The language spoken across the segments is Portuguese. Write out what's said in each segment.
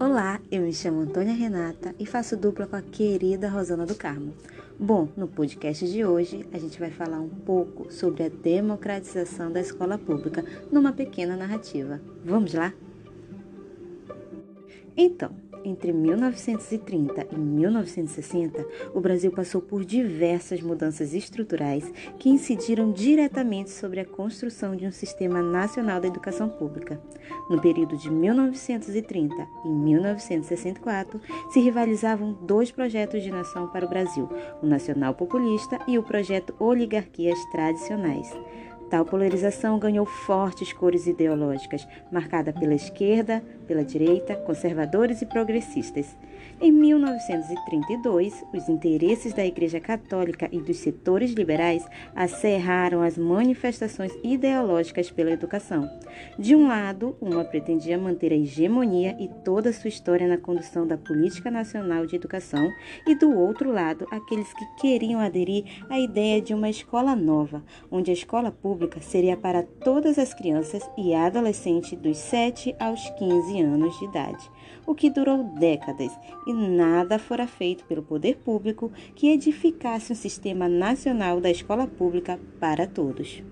Olá, eu me chamo Antônia Renata e faço dupla com a querida Rosana do Carmo. Bom, no podcast de hoje a gente vai falar um pouco sobre a democratização da escola pública numa pequena narrativa. Vamos lá? Então, entre 1930 e 1960, o Brasil passou por diversas mudanças estruturais que incidiram diretamente sobre a construção de um sistema nacional da educação pública. No período de 1930 e 1964, se rivalizavam dois projetos de nação para o Brasil: o nacional populista e o projeto Oligarquias Tradicionais. Tal polarização ganhou fortes cores ideológicas, marcada pela esquerda, pela direita, conservadores e progressistas. Em 1932, os interesses da Igreja Católica e dos setores liberais acerraram as manifestações ideológicas pela educação. De um lado, uma pretendia manter a hegemonia e toda a sua história na condução da política nacional de educação, e do outro lado, aqueles que queriam aderir à ideia de uma escola nova, onde a escola pública seria para todas as crianças e adolescentes dos 7 aos 15 anos de idade, o que durou décadas e nada fora feito pelo poder público que edificasse um sistema nacional da escola pública para todos.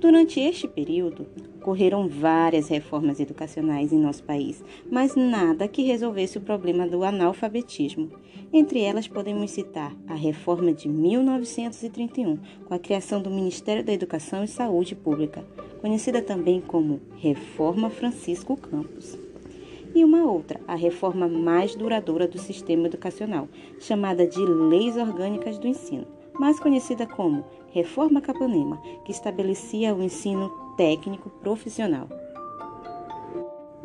Durante este período, ocorreram várias reformas educacionais em nosso país, mas nada que resolvesse o problema do analfabetismo. Entre elas, podemos citar a reforma de 1931, com a criação do Ministério da Educação e Saúde Pública, conhecida também como Reforma Francisco Campos e uma outra, a reforma mais duradoura do sistema educacional, chamada de Leis Orgânicas do Ensino, mais conhecida como Reforma Capanema, que estabelecia o ensino técnico profissional.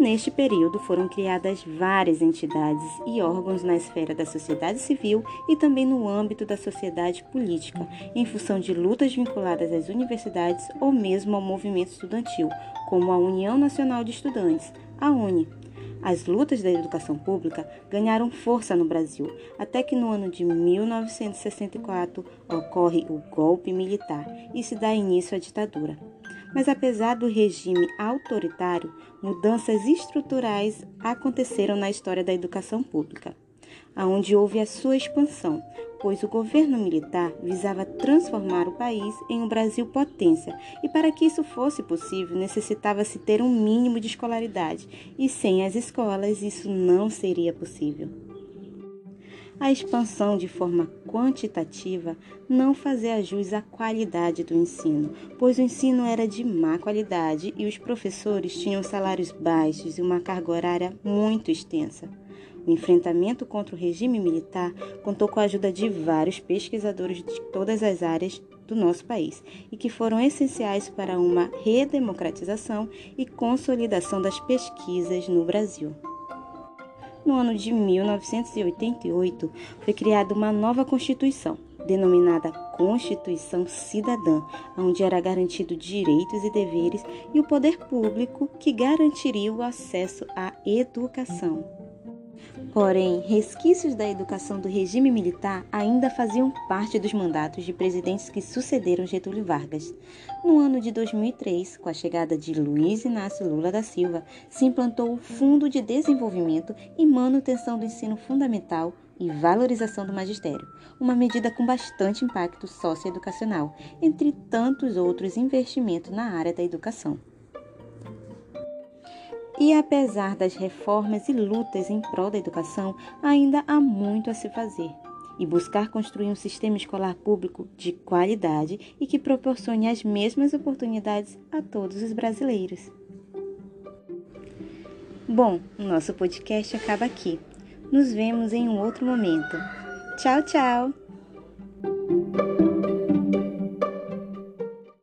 Neste período foram criadas várias entidades e órgãos na esfera da sociedade civil e também no âmbito da sociedade política, em função de lutas vinculadas às universidades ou mesmo ao movimento estudantil, como a União Nacional de Estudantes, a UNE, as lutas da educação pública ganharam força no Brasil, até que no ano de 1964 ocorre o golpe militar e se dá início à ditadura. Mas apesar do regime autoritário, mudanças estruturais aconteceram na história da educação pública, aonde houve a sua expansão, pois o governo militar visava transformar o país em um Brasil potência, e para que isso fosse possível necessitava-se ter um mínimo de escolaridade, e sem as escolas isso não seria possível. A expansão de forma quantitativa não fazia jus à qualidade do ensino, pois o ensino era de má qualidade e os professores tinham salários baixos e uma carga horária muito extensa. O enfrentamento contra o regime militar contou com a ajuda de vários pesquisadores de todas as áreas do nosso país e que foram essenciais para uma redemocratização e consolidação das pesquisas no Brasil. No ano de 1988, foi criada uma nova Constituição, denominada Constituição Cidadã, onde era garantido direitos e deveres e o poder público que garantiria o acesso à educação. Porém, resquícios da educação do regime militar ainda faziam parte dos mandatos de presidentes que sucederam Getúlio Vargas. No ano de 2003, com a chegada de Luiz Inácio Lula da Silva, se implantou o Fundo de Desenvolvimento e Manutenção do Ensino Fundamental e Valorização do Magistério, uma medida com bastante impacto socioeducacional, entre tantos outros investimentos na área da educação. E apesar das reformas e lutas em prol da educação, ainda há muito a se fazer. E buscar construir um sistema escolar público de qualidade e que proporcione as mesmas oportunidades a todos os brasileiros. Bom, nosso podcast acaba aqui. Nos vemos em um outro momento. Tchau, tchau!